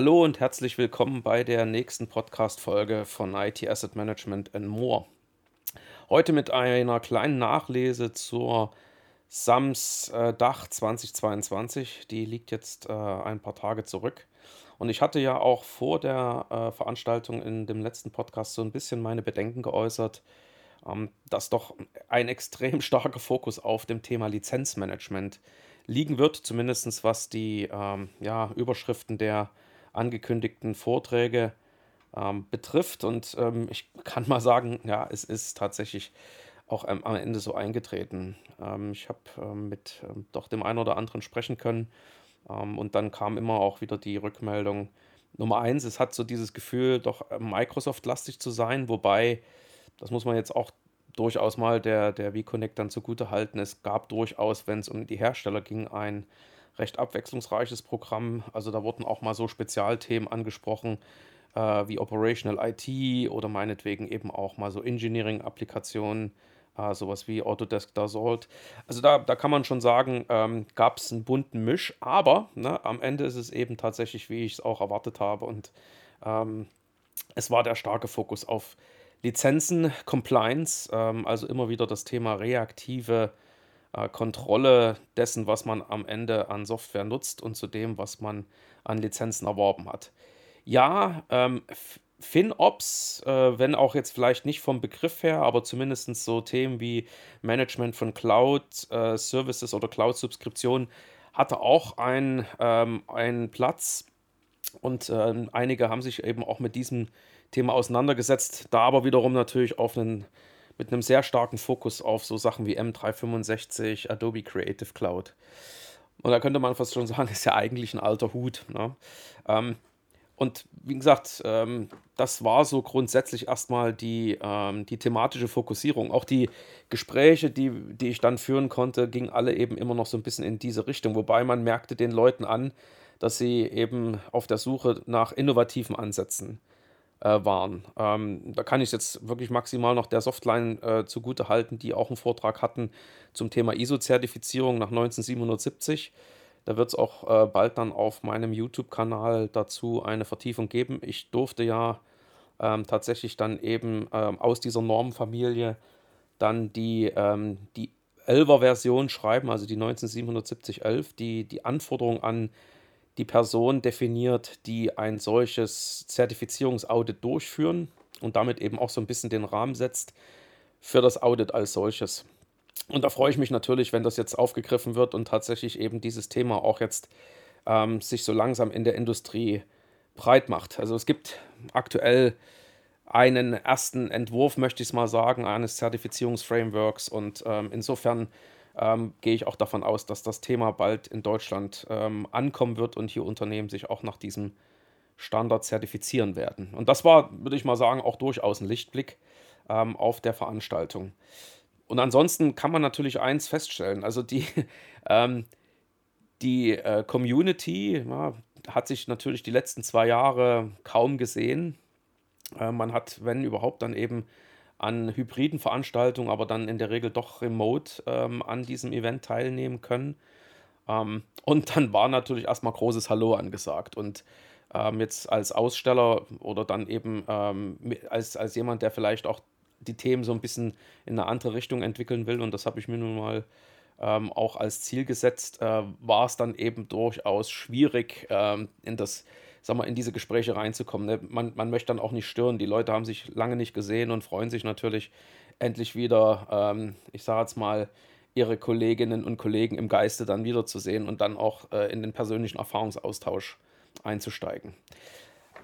Hallo und herzlich willkommen bei der nächsten Podcast-Folge von IT Asset Management and More. Heute mit einer kleinen Nachlese zur SAMS äh, Dach 2022. Die liegt jetzt äh, ein paar Tage zurück. Und ich hatte ja auch vor der äh, Veranstaltung in dem letzten Podcast so ein bisschen meine Bedenken geäußert, ähm, dass doch ein extrem starker Fokus auf dem Thema Lizenzmanagement liegen wird, zumindest was die ähm, ja, Überschriften der angekündigten Vorträge ähm, betrifft. Und ähm, ich kann mal sagen, ja, es ist tatsächlich auch am, am Ende so eingetreten. Ähm, ich habe ähm, mit ähm, doch dem einen oder anderen sprechen können. Ähm, und dann kam immer auch wieder die Rückmeldung. Nummer eins, es hat so dieses Gefühl, doch Microsoft-lastig zu sein, wobei, das muss man jetzt auch durchaus mal der, der V-Connect dann zugute halten. Es gab durchaus, wenn es um die Hersteller ging, ein recht abwechslungsreiches Programm. Also da wurden auch mal so Spezialthemen angesprochen äh, wie Operational IT oder meinetwegen eben auch mal so Engineering-Applikationen, äh, sowas wie Autodesk Dassault. Also da, da kann man schon sagen, ähm, gab es einen bunten Misch, aber ne, am Ende ist es eben tatsächlich, wie ich es auch erwartet habe und ähm, es war der starke Fokus auf Lizenzen, Compliance, ähm, also immer wieder das Thema reaktive äh, Kontrolle dessen, was man am Ende an Software nutzt und zu dem, was man an Lizenzen erworben hat. Ja, ähm, FinOps, äh, wenn auch jetzt vielleicht nicht vom Begriff her, aber zumindest so Themen wie Management von Cloud-Services äh, oder Cloud-Subskriptionen hatte auch ein, ähm, einen Platz. Und äh, einige haben sich eben auch mit diesem Thema auseinandergesetzt, da aber wiederum natürlich auf einen mit einem sehr starken Fokus auf so Sachen wie M365, Adobe Creative Cloud. Und da könnte man fast schon sagen, ist ja eigentlich ein alter Hut. Ne? Ähm, und wie gesagt, ähm, das war so grundsätzlich erstmal die, ähm, die thematische Fokussierung. Auch die Gespräche, die, die ich dann führen konnte, gingen alle eben immer noch so ein bisschen in diese Richtung. Wobei man merkte den Leuten an, dass sie eben auf der Suche nach innovativen Ansätzen äh, waren. Ähm, da kann ich jetzt wirklich maximal noch der Softline äh, zugute halten, die auch einen Vortrag hatten zum Thema ISO-Zertifizierung nach 1970. Da wird es auch äh, bald dann auf meinem YouTube-Kanal dazu eine Vertiefung geben. Ich durfte ja ähm, tatsächlich dann eben ähm, aus dieser Normenfamilie dann die, ähm, die 11er Version schreiben, also die 19770 11, die die Anforderungen an die Person definiert, die ein solches Zertifizierungsaudit durchführen und damit eben auch so ein bisschen den Rahmen setzt für das Audit als solches. Und da freue ich mich natürlich, wenn das jetzt aufgegriffen wird und tatsächlich eben dieses Thema auch jetzt ähm, sich so langsam in der Industrie breit macht. Also es gibt aktuell einen ersten Entwurf, möchte ich es mal sagen, eines Zertifizierungsframeworks und ähm, insofern ähm, gehe ich auch davon aus, dass das Thema bald in Deutschland ähm, ankommen wird und hier Unternehmen sich auch nach diesem Standard zertifizieren werden. Und das war, würde ich mal sagen, auch durchaus ein Lichtblick ähm, auf der Veranstaltung. Und ansonsten kann man natürlich eins feststellen, also die, ähm, die äh, Community ja, hat sich natürlich die letzten zwei Jahre kaum gesehen. Äh, man hat, wenn überhaupt, dann eben an hybriden Veranstaltungen, aber dann in der Regel doch remote ähm, an diesem Event teilnehmen können. Ähm, und dann war natürlich erstmal großes Hallo angesagt. Und ähm, jetzt als Aussteller oder dann eben ähm, als, als jemand, der vielleicht auch die Themen so ein bisschen in eine andere Richtung entwickeln will, und das habe ich mir nun mal ähm, auch als Ziel gesetzt, äh, war es dann eben durchaus schwierig, ähm, in das sag mal, in diese Gespräche reinzukommen. Ne? Man, man möchte dann auch nicht stören. Die Leute haben sich lange nicht gesehen und freuen sich natürlich endlich wieder, ähm, ich sage jetzt mal, ihre Kolleginnen und Kollegen im Geiste dann wiederzusehen und dann auch äh, in den persönlichen Erfahrungsaustausch einzusteigen.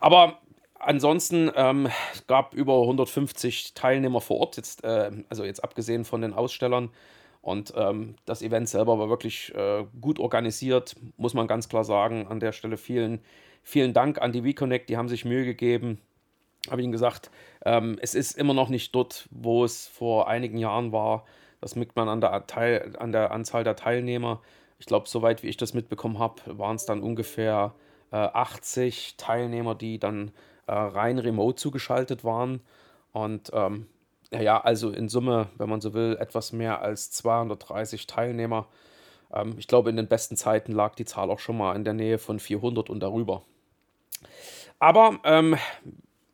Aber ansonsten ähm, gab über 150 Teilnehmer vor Ort, jetzt, äh, also jetzt abgesehen von den Ausstellern. Und ähm, das Event selber war wirklich äh, gut organisiert, muss man ganz klar sagen. An der Stelle vielen Vielen Dank an die WeConnect, die haben sich Mühe gegeben. Habe Ihnen gesagt, ähm, es ist immer noch nicht dort, wo es vor einigen Jahren war. Das merkt man an der, Teil, an der Anzahl der Teilnehmer. Ich glaube, soweit wie ich das mitbekommen habe, waren es dann ungefähr äh, 80 Teilnehmer, die dann äh, rein remote zugeschaltet waren. Und ähm, ja, also in Summe, wenn man so will, etwas mehr als 230 Teilnehmer. Ähm, ich glaube, in den besten Zeiten lag die Zahl auch schon mal in der Nähe von 400 und darüber. Aber ähm,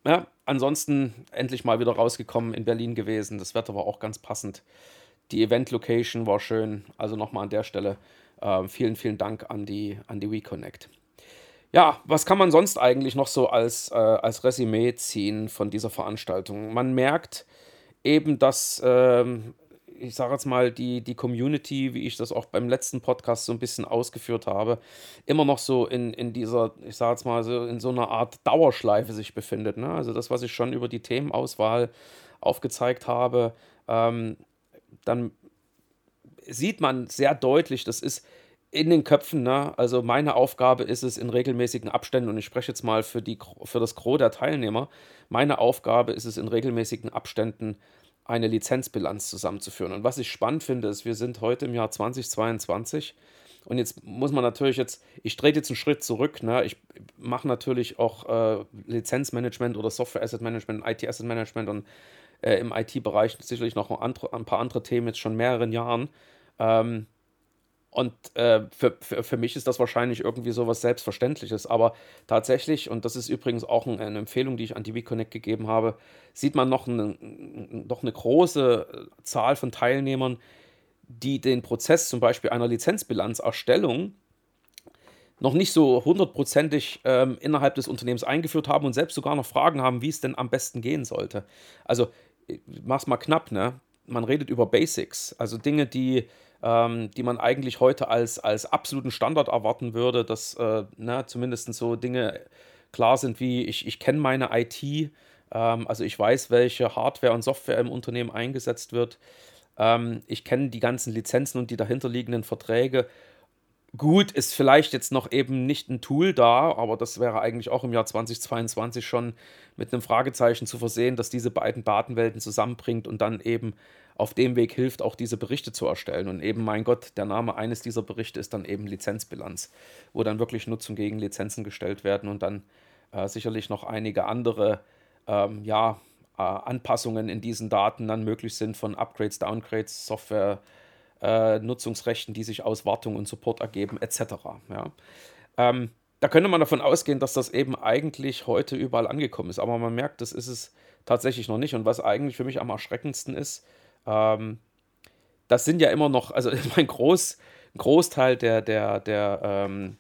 ja, ansonsten endlich mal wieder rausgekommen in Berlin gewesen. Das Wetter war auch ganz passend. Die Event-Location war schön. Also nochmal an der Stelle äh, vielen, vielen Dank an die, an die WeConnect. Ja, was kann man sonst eigentlich noch so als, äh, als Resümee ziehen von dieser Veranstaltung? Man merkt eben, dass, ähm, ich sage jetzt mal, die, die Community, wie ich das auch beim letzten Podcast so ein bisschen ausgeführt habe, immer noch so in, in dieser, ich sage jetzt mal, so in so einer Art Dauerschleife sich befindet. Ne? Also das, was ich schon über die Themenauswahl aufgezeigt habe, ähm, dann sieht man sehr deutlich, das ist in den Köpfen, ne? Also meine Aufgabe ist es in regelmäßigen Abständen, und ich spreche jetzt mal für, die, für das Gros der Teilnehmer, meine Aufgabe ist es in regelmäßigen Abständen eine Lizenzbilanz zusammenzuführen. Und was ich spannend finde, ist, wir sind heute im Jahr 2022 und jetzt muss man natürlich jetzt, ich drehe jetzt einen Schritt zurück, ne? ich mache natürlich auch äh, Lizenzmanagement oder Software Asset Management, IT Asset Management und äh, im IT-Bereich sicherlich noch ein, andere, ein, paar andere Themen jetzt schon mehreren Jahren. Ähm, und äh, für, für, für mich ist das wahrscheinlich irgendwie so was Selbstverständliches. Aber tatsächlich, und das ist übrigens auch ein, eine Empfehlung, die ich an die WeConnect gegeben habe, sieht man noch eine, noch eine große Zahl von Teilnehmern, die den Prozess zum Beispiel einer Lizenzbilanzerstellung noch nicht so hundertprozentig ähm, innerhalb des Unternehmens eingeführt haben und selbst sogar noch Fragen haben, wie es denn am besten gehen sollte. Also, ich mach's mal knapp, ne? Man redet über Basics, also Dinge, die ähm, die man eigentlich heute als, als absoluten Standard erwarten würde, dass äh, ne, zumindest so Dinge klar sind wie ich, ich kenne meine IT, ähm, also ich weiß, welche Hardware und Software im Unternehmen eingesetzt wird. Ähm, ich kenne die ganzen Lizenzen und die dahinterliegenden Verträge. Gut, ist vielleicht jetzt noch eben nicht ein Tool da, aber das wäre eigentlich auch im Jahr 2022 schon mit einem Fragezeichen zu versehen, dass diese beiden Datenwelten zusammenbringt und dann eben auf dem Weg hilft, auch diese Berichte zu erstellen. Und eben, mein Gott, der Name eines dieser Berichte ist dann eben Lizenzbilanz, wo dann wirklich Nutzung gegen Lizenzen gestellt werden und dann äh, sicherlich noch einige andere ähm, ja, äh, Anpassungen in diesen Daten dann möglich sind von Upgrades, Downgrades, Software. Äh, Nutzungsrechten, die sich aus Wartung und Support ergeben, etc. Ja. Ähm, da könnte man davon ausgehen, dass das eben eigentlich heute überall angekommen ist. Aber man merkt, das ist es tatsächlich noch nicht. Und was eigentlich für mich am erschreckendsten ist, ähm, das sind ja immer noch, also mein Groß, Großteil der, der, der, ähm,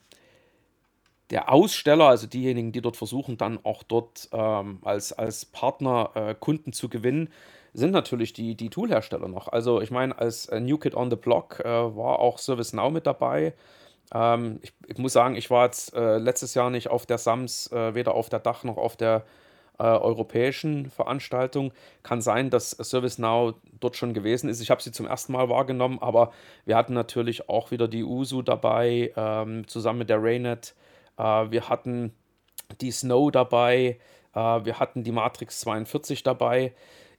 der Aussteller, also diejenigen, die dort versuchen, dann auch dort ähm, als, als Partner äh, Kunden zu gewinnen, sind natürlich die, die Toolhersteller noch. Also ich meine, als äh, New Kid on the Block äh, war auch ServiceNow mit dabei. Ähm, ich, ich, muss sagen, ich war jetzt äh, letztes Jahr nicht auf der SAMS, äh, weder auf der Dach noch auf der äh, europäischen Veranstaltung. Kann sein, dass ServiceNow dort schon gewesen ist. Ich habe sie zum ersten Mal wahrgenommen, aber wir hatten natürlich auch wieder die USU dabei, ähm, zusammen mit der Raynet. Äh, wir hatten die Snow dabei, äh, wir hatten die Matrix 42 dabei.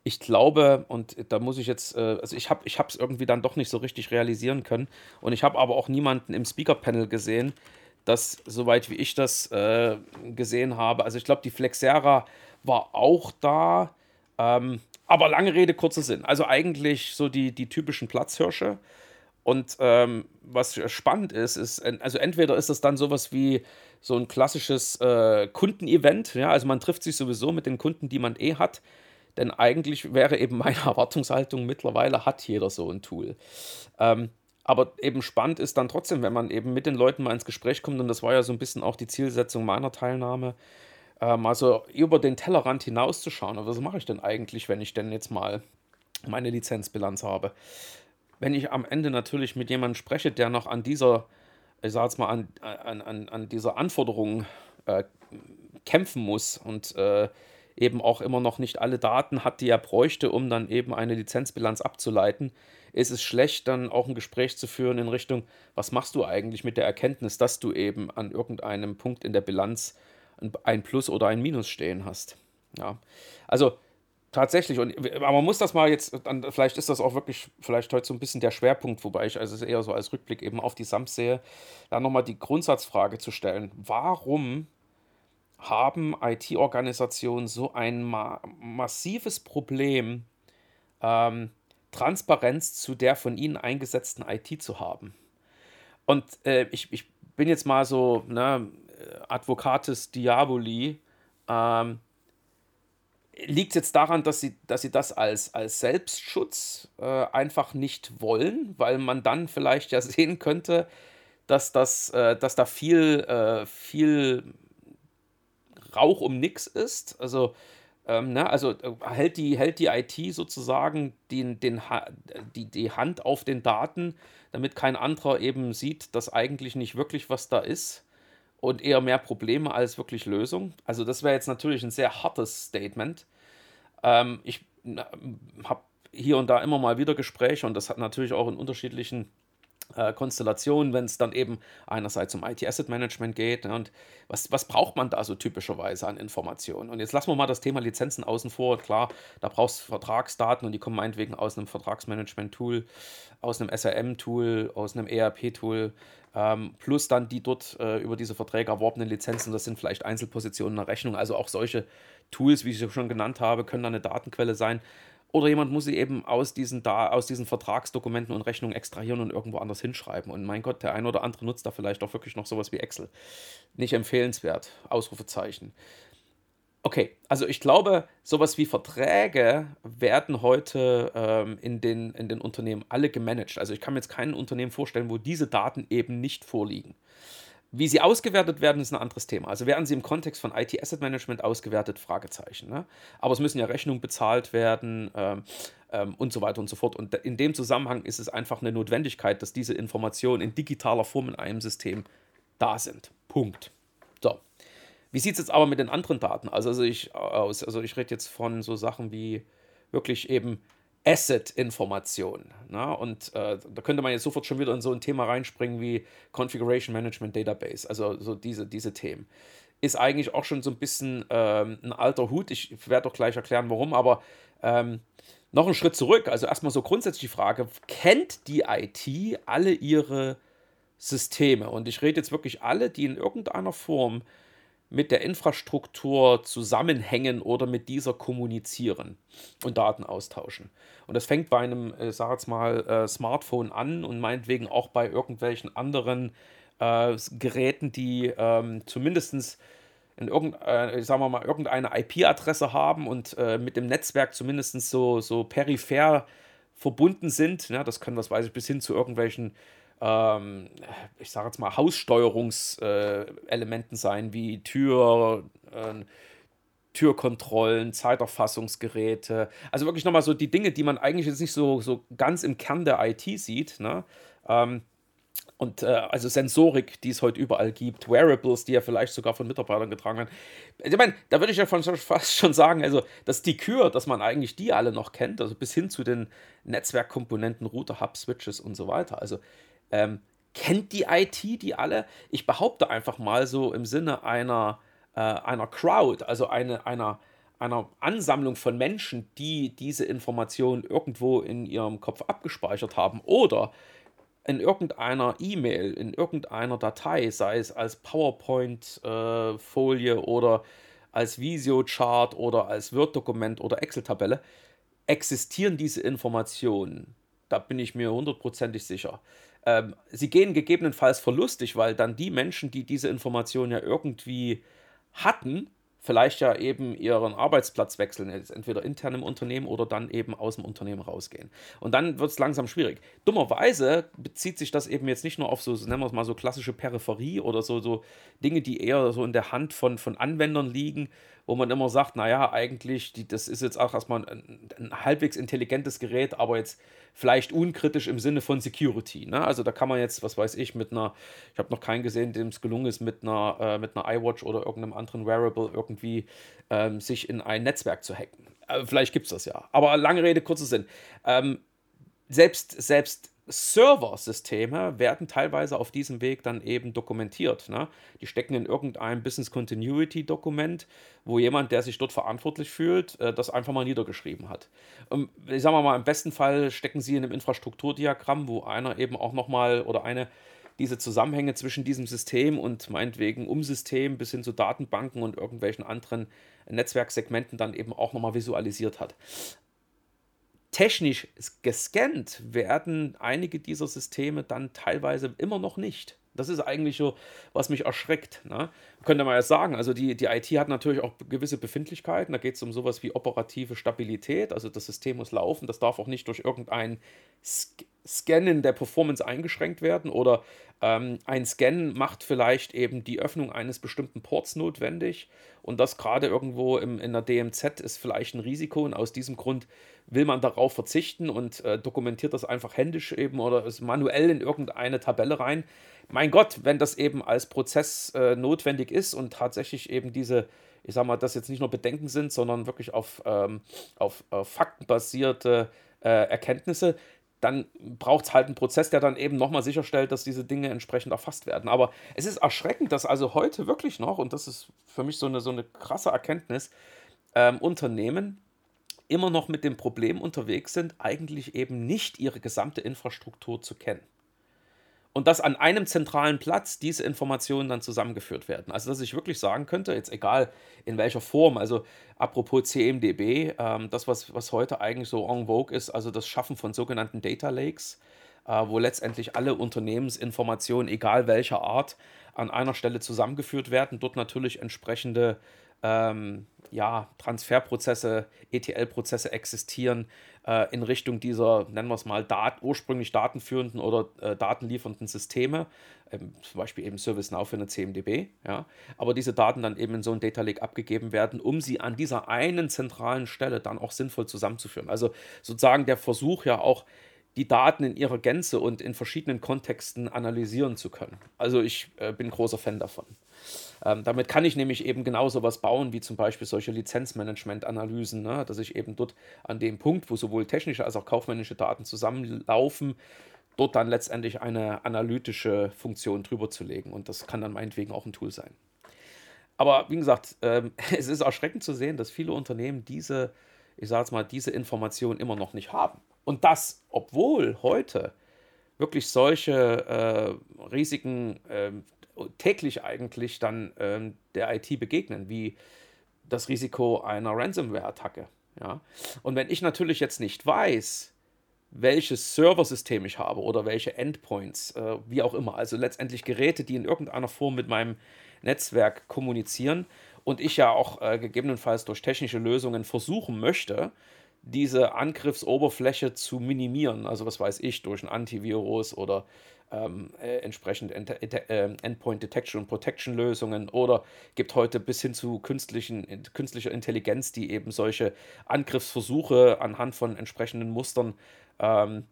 Ich glaube, und da muss ich jetzt, äh, also ich habe es irgendwie dann doch nicht so richtig realisieren können. Und ich habe aber auch niemanden im Speaker-Panel gesehen, das, soweit wie ich das äh, gesehen habe, also ich glaube, die Flexera war auch da. Ähm, aber lange Rede, kurzer Sinn. Also eigentlich so die, die typischen Platzhirsche. Und ähm, was spannend ist, ist, also entweder ist das dann sowas wie so ein klassisches äh, Kundenevent, ja, also man trifft sich sowieso mit den Kunden, die man eh hat, denn eigentlich wäre eben meine Erwartungshaltung, mittlerweile hat jeder so ein Tool. Ähm, aber eben spannend ist dann trotzdem, wenn man eben mit den Leuten mal ins Gespräch kommt, und das war ja so ein bisschen auch die Zielsetzung meiner Teilnahme, äh, mal so über den Tellerrand hinauszuschauen. Aber was mache ich denn eigentlich, wenn ich denn jetzt mal meine Lizenzbilanz habe? Wenn ich am Ende natürlich mit jemandem spreche, der noch an dieser, ich jetzt mal, an, an, an, an dieser Anforderung äh, kämpfen muss und äh, eben auch immer noch nicht alle Daten hat, die er bräuchte, um dann eben eine Lizenzbilanz abzuleiten, ist es schlecht, dann auch ein Gespräch zu führen in Richtung, was machst du eigentlich mit der Erkenntnis, dass du eben an irgendeinem Punkt in der Bilanz ein Plus oder ein Minus stehen hast. Ja, also tatsächlich, und, aber man muss das mal jetzt, vielleicht ist das auch wirklich, vielleicht heute so ein bisschen der Schwerpunkt, wobei ich also eher so als Rückblick eben auf die SAMS sehe, da nochmal die Grundsatzfrage zu stellen, warum haben IT-Organisationen so ein ma massives Problem, ähm, Transparenz zu der von ihnen eingesetzten IT zu haben. Und äh, ich, ich bin jetzt mal so, ne, Advocatus Diaboli, Ähm, Liegt jetzt daran, dass sie, dass sie das als, als Selbstschutz äh, einfach nicht wollen, weil man dann vielleicht ja sehen könnte, dass, das, äh, dass da viel, äh, viel Rauch um nix ist? Also, ähm, ne, also äh, hält, die, hält die IT sozusagen den, den, die, die Hand auf den Daten, damit kein anderer eben sieht, dass eigentlich nicht wirklich was da ist? und eher mehr Probleme als wirklich Lösungen. Also das wäre jetzt natürlich ein sehr hartes Statement. Ähm, ich habe hier und da immer mal wieder Gespräche und das hat natürlich auch in unterschiedlichen äh, Konstellationen, wenn es dann eben einerseits um IT-Asset-Management geht. Ne, und was, was braucht man da so typischerweise an Informationen? Und jetzt lassen wir mal das Thema Lizenzen außen vor. Klar, da brauchst du Vertragsdaten und die kommen meinetwegen aus einem Vertragsmanagement-Tool, aus einem SRM-Tool, aus einem ERP-Tool, ähm, plus dann die dort äh, über diese Verträge erworbenen Lizenzen. Das sind vielleicht Einzelpositionen in der Rechnung. Also auch solche Tools, wie ich sie schon genannt habe, können dann eine Datenquelle sein. Oder jemand muss sie eben aus diesen, da, aus diesen Vertragsdokumenten und Rechnungen extrahieren und irgendwo anders hinschreiben. Und mein Gott, der ein oder andere nutzt da vielleicht auch wirklich noch sowas wie Excel. Nicht empfehlenswert. Ausrufezeichen. Okay, also ich glaube, sowas wie Verträge werden heute ähm, in, den, in den Unternehmen alle gemanagt. Also ich kann mir jetzt kein Unternehmen vorstellen, wo diese Daten eben nicht vorliegen. Wie sie ausgewertet werden, ist ein anderes Thema. Also werden sie im Kontext von IT Asset Management ausgewertet? Fragezeichen. Ne? Aber es müssen ja Rechnungen bezahlt werden ähm, ähm, und so weiter und so fort. Und in dem Zusammenhang ist es einfach eine Notwendigkeit, dass diese Informationen in digitaler Form in einem System da sind. Punkt. So. Wie sieht es jetzt aber mit den anderen Daten aus? Also ich, aus? Also ich rede jetzt von so Sachen wie wirklich eben Asset-Information. Ne? Und äh, da könnte man jetzt sofort schon wieder in so ein Thema reinspringen wie Configuration Management Database, also so diese, diese Themen. Ist eigentlich auch schon so ein bisschen ähm, ein alter Hut. Ich werde doch gleich erklären, warum, aber ähm, noch einen Schritt zurück. Also erstmal so grundsätzlich die Frage: Kennt die IT alle ihre Systeme? Und ich rede jetzt wirklich alle, die in irgendeiner Form mit der Infrastruktur zusammenhängen oder mit dieser kommunizieren und Daten austauschen. Und das fängt bei einem, äh, sag jetzt mal, äh, Smartphone an und meinetwegen auch bei irgendwelchen anderen äh, Geräten, die ähm, zumindest in irgend, äh, sagen wir mal, irgendeine IP-Adresse haben und äh, mit dem Netzwerk zumindest so, so peripher verbunden sind. Ja, das können, was weiß ich, bis hin zu irgendwelchen ähm, ich sage jetzt mal, Haussteuerungselementen sein, wie Tür, äh, Türkontrollen, Zeiterfassungsgeräte. Also wirklich nochmal so die Dinge, die man eigentlich jetzt nicht so, so ganz im Kern der IT sieht. Ne? Ähm, und äh, also Sensorik, die es heute überall gibt, Wearables, die ja vielleicht sogar von Mitarbeitern getragen werden. Ich meine, da würde ich ja fast schon sagen, also dass die Kür, dass man eigentlich die alle noch kennt, also bis hin zu den Netzwerkkomponenten, Router, Hub, Switches und so weiter. Also ähm, kennt die IT die alle? Ich behaupte einfach mal so im Sinne einer, äh, einer Crowd, also eine, einer, einer Ansammlung von Menschen, die diese Informationen irgendwo in ihrem Kopf abgespeichert haben oder in irgendeiner E-Mail, in irgendeiner Datei, sei es als PowerPoint-Folie äh, oder als Visio-Chart oder als Word-Dokument oder Excel-Tabelle, existieren diese Informationen. Da bin ich mir hundertprozentig sicher. Ähm, sie gehen gegebenenfalls verlustig, weil dann die Menschen, die diese Information ja irgendwie hatten, vielleicht ja eben ihren Arbeitsplatz wechseln, entweder intern im Unternehmen oder dann eben aus dem Unternehmen rausgehen. Und dann wird es langsam schwierig. Dummerweise bezieht sich das eben jetzt nicht nur auf so, nennen wir es mal so klassische Peripherie oder so, so Dinge, die eher so in der Hand von, von Anwendern liegen, wo man immer sagt, naja, eigentlich, die, das ist jetzt auch erstmal ein, ein halbwegs intelligentes Gerät, aber jetzt vielleicht unkritisch im Sinne von Security. Ne? Also da kann man jetzt, was weiß ich, mit einer, ich habe noch keinen gesehen, dem es gelungen ist, mit einer, äh, mit einer iWatch oder irgendeinem anderen Wearable irgendwie ähm, sich in ein Netzwerk zu hacken. Äh, vielleicht gibt es das ja. Aber lange Rede, kurzer Sinn. Ähm, selbst, selbst Server-Systeme werden teilweise auf diesem Weg dann eben dokumentiert. Ne? Die stecken in irgendeinem Business Continuity Dokument, wo jemand, der sich dort verantwortlich fühlt, äh, das einfach mal niedergeschrieben hat. Und ich sage mal, im besten Fall stecken sie in einem Infrastrukturdiagramm, wo einer eben auch nochmal oder eine diese Zusammenhänge zwischen diesem System und meinetwegen Umsystem bis hin zu Datenbanken und irgendwelchen anderen Netzwerksegmenten dann eben auch nochmal visualisiert hat technisch gescannt werden einige dieser Systeme dann teilweise immer noch nicht. Das ist eigentlich so, was mich erschreckt. Ne? Könnte man ja sagen, also die, die IT hat natürlich auch gewisse Befindlichkeiten. Da geht es um sowas wie operative Stabilität. Also das System muss laufen. Das darf auch nicht durch irgendein Scannen der Performance eingeschränkt werden. Oder ähm, ein Scan macht vielleicht eben die Öffnung eines bestimmten Ports notwendig. Und das gerade irgendwo im, in der DMZ ist vielleicht ein Risiko. Und aus diesem Grund will man darauf verzichten und äh, dokumentiert das einfach händisch eben oder ist manuell in irgendeine Tabelle rein mein Gott, wenn das eben als Prozess äh, notwendig ist und tatsächlich eben diese, ich sag mal, das jetzt nicht nur Bedenken sind, sondern wirklich auf, ähm, auf, auf faktenbasierte äh, Erkenntnisse, dann braucht es halt einen Prozess, der dann eben nochmal sicherstellt, dass diese Dinge entsprechend erfasst werden. Aber es ist erschreckend, dass also heute wirklich noch, und das ist für mich so eine, so eine krasse Erkenntnis, ähm, Unternehmen immer noch mit dem Problem unterwegs sind, eigentlich eben nicht ihre gesamte Infrastruktur zu kennen und dass an einem zentralen Platz diese Informationen dann zusammengeführt werden. Also dass ich wirklich sagen könnte, jetzt egal in welcher Form, also apropos CMDB, ähm, das, was, was heute eigentlich so en vogue ist, also das Schaffen von sogenannten Data Lakes, äh, wo letztendlich alle Unternehmensinformationen, egal welcher Art, an einer Stelle zusammengeführt werden, dort natürlich entsprechende ähm, ja, Transferprozesse, ETL-Prozesse existieren äh, in Richtung dieser, nennen wir es mal, Dat ursprünglich datenführenden oder äh, datenliefernden Systeme, ähm, zum Beispiel eben ServiceNow für eine CMDB, ja, aber diese Daten dann eben in so ein Data Lake abgegeben werden, um sie an dieser einen zentralen Stelle dann auch sinnvoll zusammenzuführen. Also sozusagen der Versuch ja auch, die Daten in ihrer Gänze und in verschiedenen Kontexten analysieren zu können. Also ich äh, bin großer Fan davon. Ähm, damit kann ich nämlich eben genau sowas bauen, wie zum Beispiel solche Lizenzmanagement-Analysen, ne? dass ich eben dort an dem Punkt, wo sowohl technische als auch kaufmännische Daten zusammenlaufen, dort dann letztendlich eine analytische Funktion drüber zu legen. Und das kann dann meinetwegen auch ein Tool sein. Aber wie gesagt, ähm, es ist erschreckend zu sehen, dass viele Unternehmen diese, ich sage jetzt mal, diese Information immer noch nicht haben. Und das, obwohl heute wirklich solche äh, Risiken äh, täglich eigentlich dann äh, der IT begegnen, wie das Risiko einer Ransomware-Attacke. Ja? Und wenn ich natürlich jetzt nicht weiß, welches Serversystem ich habe oder welche Endpoints, äh, wie auch immer, also letztendlich Geräte, die in irgendeiner Form mit meinem Netzwerk kommunizieren und ich ja auch äh, gegebenenfalls durch technische Lösungen versuchen möchte, diese Angriffsoberfläche zu minimieren. Also was weiß ich, durch ein Antivirus oder ähm, äh, entsprechend End äh, Endpoint Detection und Protection Lösungen oder gibt heute bis hin zu künstlichen, künstlicher Intelligenz, die eben solche Angriffsversuche anhand von entsprechenden Mustern ähm,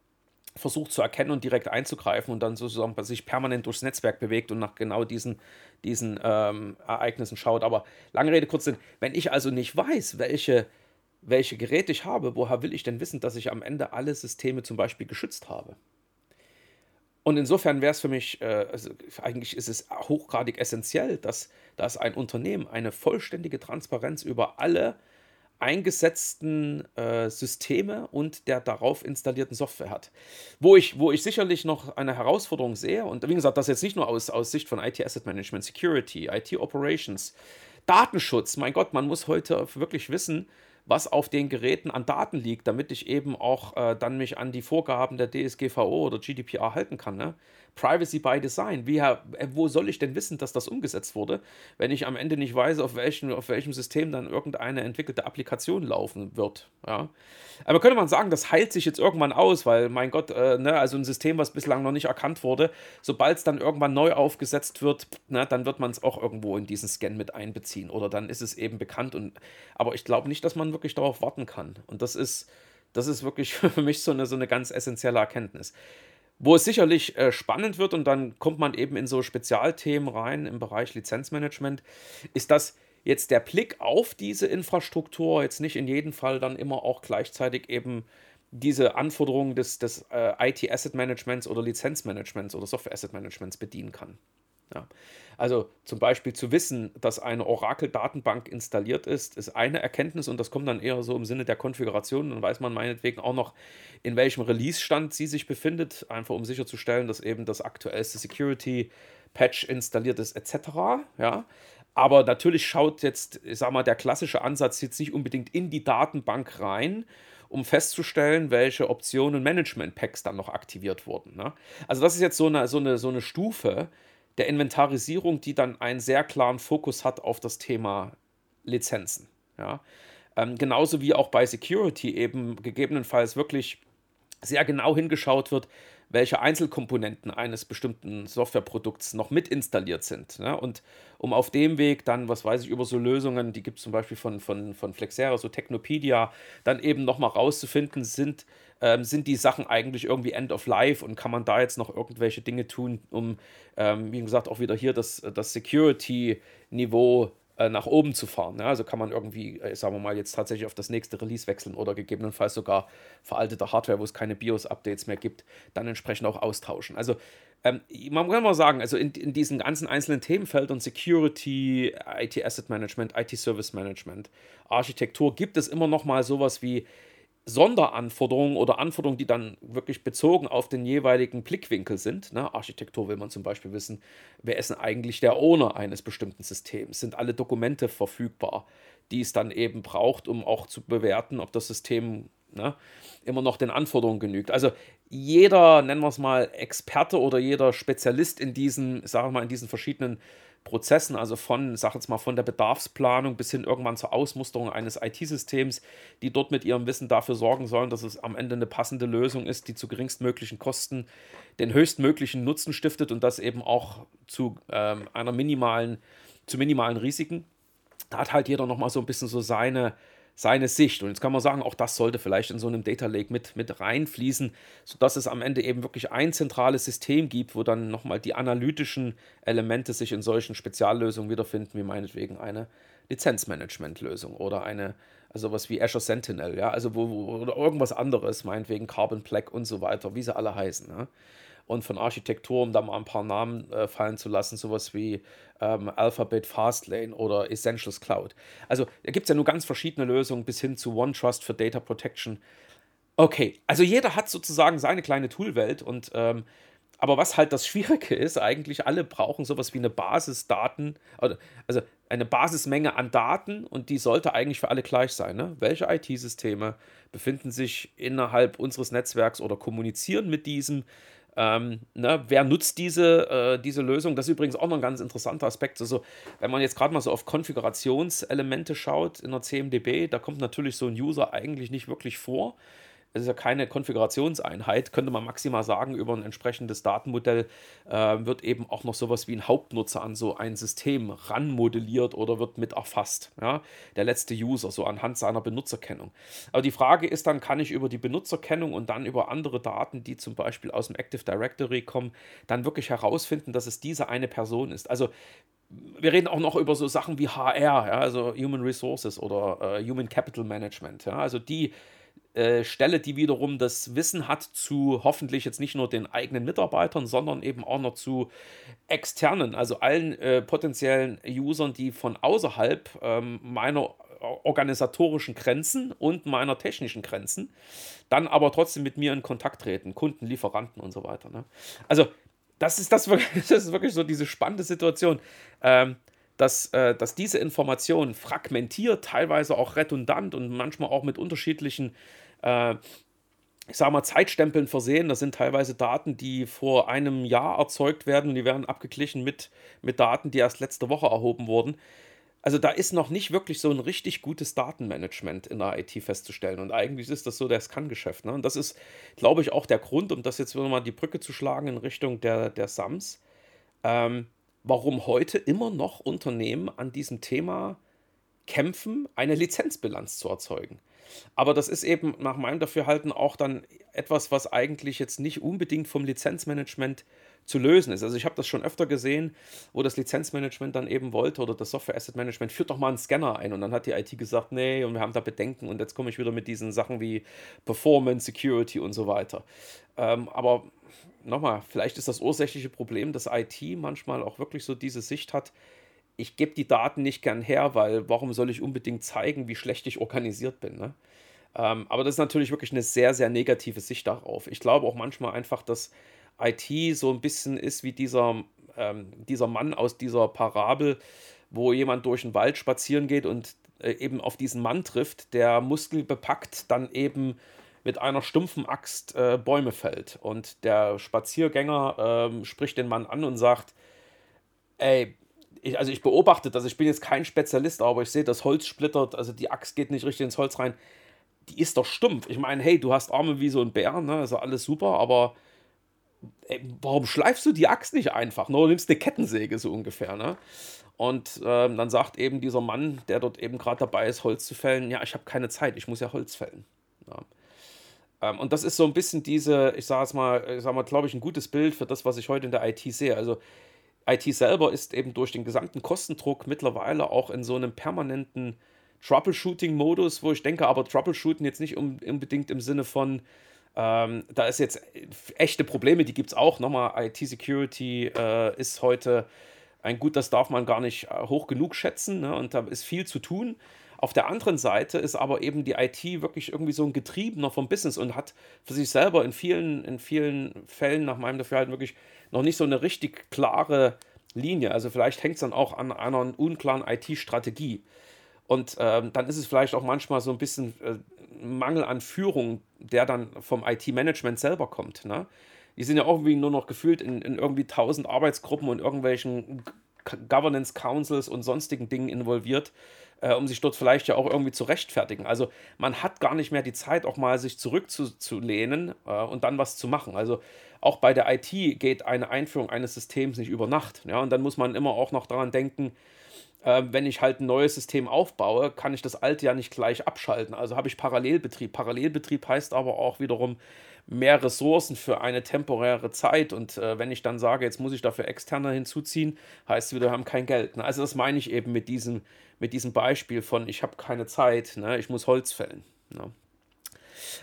versucht zu erkennen und direkt einzugreifen und dann sozusagen sich permanent durchs Netzwerk bewegt und nach genau diesen, diesen ähm, Ereignissen schaut. Aber lange Rede, kurz Sinn, wenn ich also nicht weiß, welche welche Geräte ich habe, woher will ich denn wissen, dass ich am Ende alle Systeme zum Beispiel geschützt habe? Und insofern wäre es für mich, äh, also eigentlich ist es hochgradig essentiell, dass, dass ein Unternehmen eine vollständige Transparenz über alle eingesetzten äh, Systeme und der darauf installierten Software hat. Wo ich, wo ich sicherlich noch eine Herausforderung sehe, und wie gesagt, das jetzt nicht nur aus, aus Sicht von IT Asset Management, Security, IT Operations, Datenschutz, mein Gott, man muss heute wirklich wissen, was auf den Geräten an Daten liegt, damit ich eben auch äh, dann mich an die Vorgaben der DSGVO oder GDPR halten kann. Ne? Privacy by Design. Wie, äh, wo soll ich denn wissen, dass das umgesetzt wurde, wenn ich am Ende nicht weiß, auf welchem, auf welchem System dann irgendeine entwickelte Applikation laufen wird? Ja? Aber könnte man sagen, das heilt sich jetzt irgendwann aus, weil, mein Gott, äh, ne, also ein System, was bislang noch nicht erkannt wurde, sobald es dann irgendwann neu aufgesetzt wird, ne, dann wird man es auch irgendwo in diesen Scan mit einbeziehen oder dann ist es eben bekannt. Und, aber ich glaube nicht, dass man wirklich darauf warten kann. Und das ist, das ist wirklich für mich so eine, so eine ganz essentielle Erkenntnis. Wo es sicherlich äh, spannend wird und dann kommt man eben in so Spezialthemen rein im Bereich Lizenzmanagement, ist dass jetzt der Blick auf diese Infrastruktur jetzt nicht in jedem Fall dann immer auch gleichzeitig eben diese Anforderungen des, des äh, IT-Asset Managements oder Lizenzmanagements oder Software Asset Managements bedienen kann. Ja. Also zum Beispiel zu wissen, dass eine Oracle-Datenbank installiert ist, ist eine Erkenntnis und das kommt dann eher so im Sinne der Konfiguration. Dann weiß man meinetwegen auch noch, in welchem Release-Stand sie sich befindet, einfach um sicherzustellen, dass eben das aktuellste Security-Patch installiert ist, etc. Ja. Aber natürlich schaut jetzt, ich sag mal, der klassische Ansatz jetzt nicht unbedingt in die Datenbank rein, um festzustellen, welche Optionen Management-Packs dann noch aktiviert wurden. Ne? Also das ist jetzt so eine, so eine, so eine Stufe, der Inventarisierung, die dann einen sehr klaren Fokus hat auf das Thema Lizenzen. Ja? Ähm, genauso wie auch bei Security eben gegebenenfalls wirklich sehr genau hingeschaut wird, welche Einzelkomponenten eines bestimmten Softwareprodukts noch mit installiert sind. Ne? Und um auf dem Weg dann, was weiß ich, über so Lösungen, die gibt es zum Beispiel von, von, von Flexera, so Technopedia, dann eben nochmal rauszufinden, sind, ähm, sind die Sachen eigentlich irgendwie End of Life und kann man da jetzt noch irgendwelche Dinge tun, um, ähm, wie gesagt, auch wieder hier das, das Security-Niveau äh, nach oben zu fahren. Ja, also kann man irgendwie, äh, sagen wir mal, jetzt tatsächlich auf das nächste Release wechseln oder gegebenenfalls sogar veraltete Hardware, wo es keine BIOS-Updates mehr gibt, dann entsprechend auch austauschen. Also ähm, man kann mal sagen, also in, in diesen ganzen einzelnen Themenfeldern Security, IT Asset Management, IT Service Management, Architektur gibt es immer noch mal sowas wie Sonderanforderungen oder Anforderungen, die dann wirklich bezogen auf den jeweiligen Blickwinkel sind. Ne? Architektur will man zum Beispiel wissen, wer ist denn eigentlich der Owner eines bestimmten Systems? Sind alle Dokumente verfügbar, die es dann eben braucht, um auch zu bewerten, ob das System ne, immer noch den Anforderungen genügt? Also jeder, nennen wir es mal, Experte oder jeder Spezialist in diesen, sagen wir mal, in diesen verschiedenen Prozessen, also von, sag jetzt mal, von der Bedarfsplanung bis hin irgendwann zur Ausmusterung eines IT-Systems, die dort mit ihrem Wissen dafür sorgen sollen, dass es am Ende eine passende Lösung ist, die zu geringstmöglichen Kosten den höchstmöglichen Nutzen stiftet und das eben auch zu ähm, einer minimalen, zu minimalen Risiken. Da hat halt jeder nochmal so ein bisschen so seine, seine Sicht. Und jetzt kann man sagen, auch das sollte vielleicht in so einem Data Lake mit, mit reinfließen, sodass es am Ende eben wirklich ein zentrales System gibt, wo dann nochmal die analytischen Elemente sich in solchen Speziallösungen wiederfinden, wie meinetwegen eine Lizenzmanagement-Lösung oder eine, also was wie Azure Sentinel, ja, also wo, wo, oder irgendwas anderes, meinetwegen Carbon Black und so weiter, wie sie alle heißen. Ja und von Architektur, um da mal ein paar Namen äh, fallen zu lassen, sowas wie ähm, Alphabet Fastlane oder Essentials Cloud. Also da gibt es ja nur ganz verschiedene Lösungen bis hin zu OneTrust für Data Protection. Okay, also jeder hat sozusagen seine kleine Toolwelt und ähm, aber was halt das Schwierige ist, eigentlich alle brauchen sowas wie eine Basisdaten, also eine Basismenge an Daten und die sollte eigentlich für alle gleich sein. Ne? Welche IT-Systeme befinden sich innerhalb unseres Netzwerks oder kommunizieren mit diesem? Ähm, ne, wer nutzt diese, äh, diese Lösung? Das ist übrigens auch noch ein ganz interessanter Aspekt. Also, wenn man jetzt gerade mal so auf Konfigurationselemente schaut in der CMDB, da kommt natürlich so ein User eigentlich nicht wirklich vor es ist ja keine Konfigurationseinheit, könnte man maximal sagen, über ein entsprechendes Datenmodell äh, wird eben auch noch sowas wie ein Hauptnutzer an so ein System ranmodelliert oder wird mit erfasst. Ja? Der letzte User, so anhand seiner Benutzerkennung. Aber die Frage ist dann, kann ich über die Benutzerkennung und dann über andere Daten, die zum Beispiel aus dem Active Directory kommen, dann wirklich herausfinden, dass es diese eine Person ist. Also wir reden auch noch über so Sachen wie HR, ja, also Human Resources oder äh, Human Capital Management. Ja, also die äh, Stelle, die wiederum das Wissen hat zu hoffentlich jetzt nicht nur den eigenen Mitarbeitern, sondern eben auch noch zu externen, also allen äh, potenziellen Usern, die von außerhalb ähm, meiner organisatorischen Grenzen und meiner technischen Grenzen dann aber trotzdem mit mir in Kontakt treten, Kunden, Lieferanten und so weiter. Ne? Also das ist, das, das ist wirklich so diese spannende Situation. Ähm, dass, äh, dass diese Information fragmentiert, teilweise auch redundant und manchmal auch mit unterschiedlichen äh, ich sage mal, Zeitstempeln versehen. Das sind teilweise Daten, die vor einem Jahr erzeugt werden und die werden abgeglichen mit, mit Daten, die erst letzte Woche erhoben wurden. Also da ist noch nicht wirklich so ein richtig gutes Datenmanagement in der IT festzustellen. Und eigentlich ist das so das Kann-Geschäft. Ne? Und das ist, glaube ich, auch der Grund, um das jetzt wieder mal die Brücke zu schlagen in Richtung der, der SAMs, ähm, warum heute immer noch Unternehmen an diesem Thema kämpfen, eine Lizenzbilanz zu erzeugen. Aber das ist eben nach meinem Dafürhalten auch dann etwas, was eigentlich jetzt nicht unbedingt vom Lizenzmanagement zu lösen ist. Also ich habe das schon öfter gesehen, wo das Lizenzmanagement dann eben wollte oder das Software Asset Management führt doch mal einen Scanner ein und dann hat die IT gesagt, nee, und wir haben da Bedenken und jetzt komme ich wieder mit diesen Sachen wie Performance, Security und so weiter. Ähm, aber nochmal, vielleicht ist das ursächliche Problem, dass IT manchmal auch wirklich so diese Sicht hat, ich gebe die Daten nicht gern her, weil warum soll ich unbedingt zeigen, wie schlecht ich organisiert bin? Ne? Ähm, aber das ist natürlich wirklich eine sehr, sehr negative Sicht darauf. Ich glaube auch manchmal einfach, dass IT so ein bisschen ist wie dieser, ähm, dieser Mann aus dieser Parabel, wo jemand durch den Wald spazieren geht und äh, eben auf diesen Mann trifft, der muskelbepackt dann eben mit einer stumpfen Axt äh, Bäume fällt. Und der Spaziergänger äh, spricht den Mann an und sagt, ey, ich, also ich beobachte das, ich bin jetzt kein Spezialist, aber ich sehe, das Holz splittert, also die Axt geht nicht richtig ins Holz rein. Die ist doch stumpf. Ich meine, hey, du hast Arme wie so ein Bär, ne? Also alles super, aber ey, warum schleifst du die Axt nicht einfach? Nur nimmst eine Kettensäge so ungefähr, ne? Und ähm, dann sagt eben dieser Mann, der dort eben gerade dabei ist, Holz zu fällen, ja, ich habe keine Zeit, ich muss ja Holz fällen. Ja. Ähm, und das ist so ein bisschen diese, ich sage es mal, ich sage mal, glaube ich, ein gutes Bild für das, was ich heute in der IT sehe. Also IT selber ist eben durch den gesamten Kostendruck mittlerweile auch in so einem permanenten Troubleshooting-Modus, wo ich denke, aber Troubleshooten jetzt nicht unbedingt im Sinne von, ähm, da ist jetzt echte Probleme, die gibt es auch. Nochmal, IT-Security äh, ist heute ein Gut, das darf man gar nicht äh, hoch genug schätzen ne? und da ist viel zu tun. Auf der anderen Seite ist aber eben die IT wirklich irgendwie so ein Getriebener vom Business und hat für sich selber in vielen, in vielen Fällen nach meinem Dafürhalten wirklich noch nicht so eine richtig klare Linie. Also vielleicht hängt es dann auch an einer unklaren IT-Strategie. Und ähm, dann ist es vielleicht auch manchmal so ein bisschen äh, Mangel an Führung, der dann vom IT-Management selber kommt. Ne? Die sind ja irgendwie nur noch gefühlt in, in irgendwie tausend Arbeitsgruppen und irgendwelchen Governance Councils und sonstigen Dingen involviert, äh, um sich dort vielleicht ja auch irgendwie zu rechtfertigen. Also man hat gar nicht mehr die Zeit, auch mal sich zurückzulehnen äh, und dann was zu machen. Also auch bei der IT geht eine Einführung eines Systems nicht über Nacht. Ja, und dann muss man immer auch noch daran denken, äh, wenn ich halt ein neues System aufbaue, kann ich das alte ja nicht gleich abschalten. Also habe ich Parallelbetrieb. Parallelbetrieb heißt aber auch wiederum mehr Ressourcen für eine temporäre Zeit. Und äh, wenn ich dann sage, jetzt muss ich dafür externe hinzuziehen, heißt es wieder, wir haben kein Geld. Ne? Also das meine ich eben mit diesem, mit diesem Beispiel von, ich habe keine Zeit, ne? ich muss Holz fällen. Ne?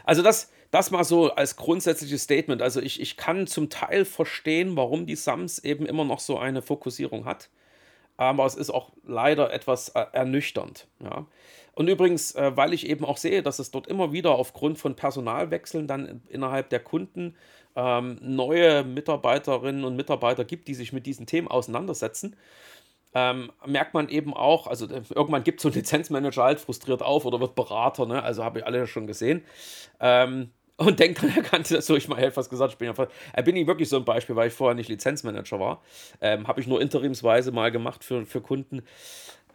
Also das, das mal so als grundsätzliches Statement. Also ich, ich kann zum Teil verstehen, warum die SAMS eben immer noch so eine Fokussierung hat. Aber es ist auch leider etwas äh, ernüchternd. Ja. Und übrigens, äh, weil ich eben auch sehe, dass es dort immer wieder aufgrund von Personalwechseln dann innerhalb der Kunden ähm, neue Mitarbeiterinnen und Mitarbeiter gibt, die sich mit diesen Themen auseinandersetzen, ähm, merkt man eben auch, also äh, irgendwann gibt so ein Lizenzmanager halt frustriert auf oder wird Berater, ne? also habe ich alle schon gesehen. Ähm, und denkt dann, er kann das so, ich mal etwas gesagt, ich bin ja äh, bin ich wirklich so ein Beispiel, weil ich vorher nicht Lizenzmanager war. Ähm, habe ich nur interimsweise mal gemacht für, für Kunden.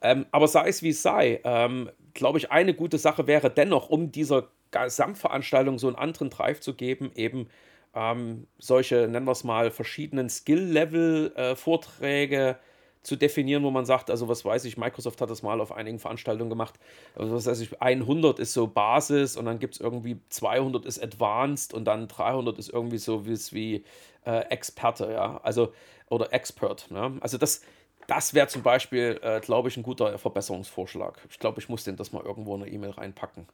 Ähm, aber sei es wie es sei, ähm, glaube ich, eine gute Sache wäre dennoch, um dieser Gesamtveranstaltung so einen anderen Drive zu geben, eben ähm, solche, nennen wir es mal, verschiedenen Skill-Level-Vorträge äh, zu definieren, wo man sagt, also was weiß ich, Microsoft hat das mal auf einigen Veranstaltungen gemacht, also was weiß ich, 100 ist so Basis und dann gibt es irgendwie 200 ist Advanced und dann 300 ist irgendwie so wie, wie äh, Experte, ja, also oder Expert, ja? also das, das wäre zum Beispiel, äh, glaube ich, ein guter Verbesserungsvorschlag. Ich glaube, ich muss den das mal irgendwo in eine E-Mail reinpacken.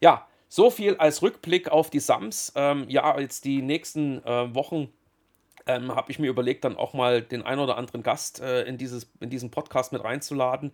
Ja, so viel als Rückblick auf die SAMs. Ähm, ja, jetzt die nächsten äh, Wochen ähm, habe ich mir überlegt, dann auch mal den ein oder anderen Gast äh, in, dieses, in diesen Podcast mit reinzuladen.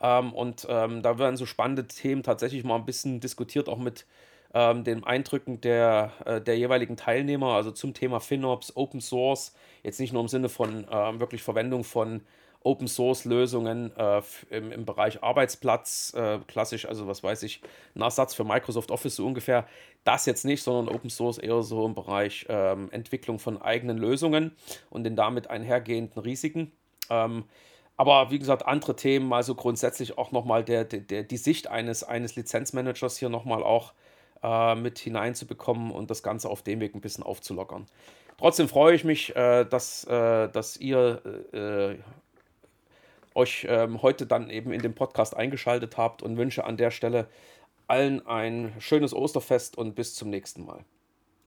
Ähm, und ähm, da werden so spannende Themen tatsächlich mal ein bisschen diskutiert, auch mit ähm, den Eindrücken der, äh, der jeweiligen Teilnehmer, also zum Thema FinOps, Open Source, jetzt nicht nur im Sinne von äh, wirklich Verwendung von Open Source Lösungen äh, im, im Bereich Arbeitsplatz, äh, klassisch, also was weiß ich, ein Ersatz für Microsoft Office so ungefähr. Das jetzt nicht, sondern Open Source eher so im Bereich ähm, Entwicklung von eigenen Lösungen und den damit einhergehenden Risiken. Ähm, aber wie gesagt, andere Themen, mal so grundsätzlich auch nochmal der, der, die Sicht eines, eines Lizenzmanagers hier nochmal auch äh, mit hineinzubekommen und das Ganze auf dem Weg ein bisschen aufzulockern. Trotzdem freue ich mich, äh, dass, äh, dass ihr äh, euch ähm, heute dann eben in den Podcast eingeschaltet habt und wünsche an der Stelle allen ein schönes Osterfest und bis zum nächsten Mal.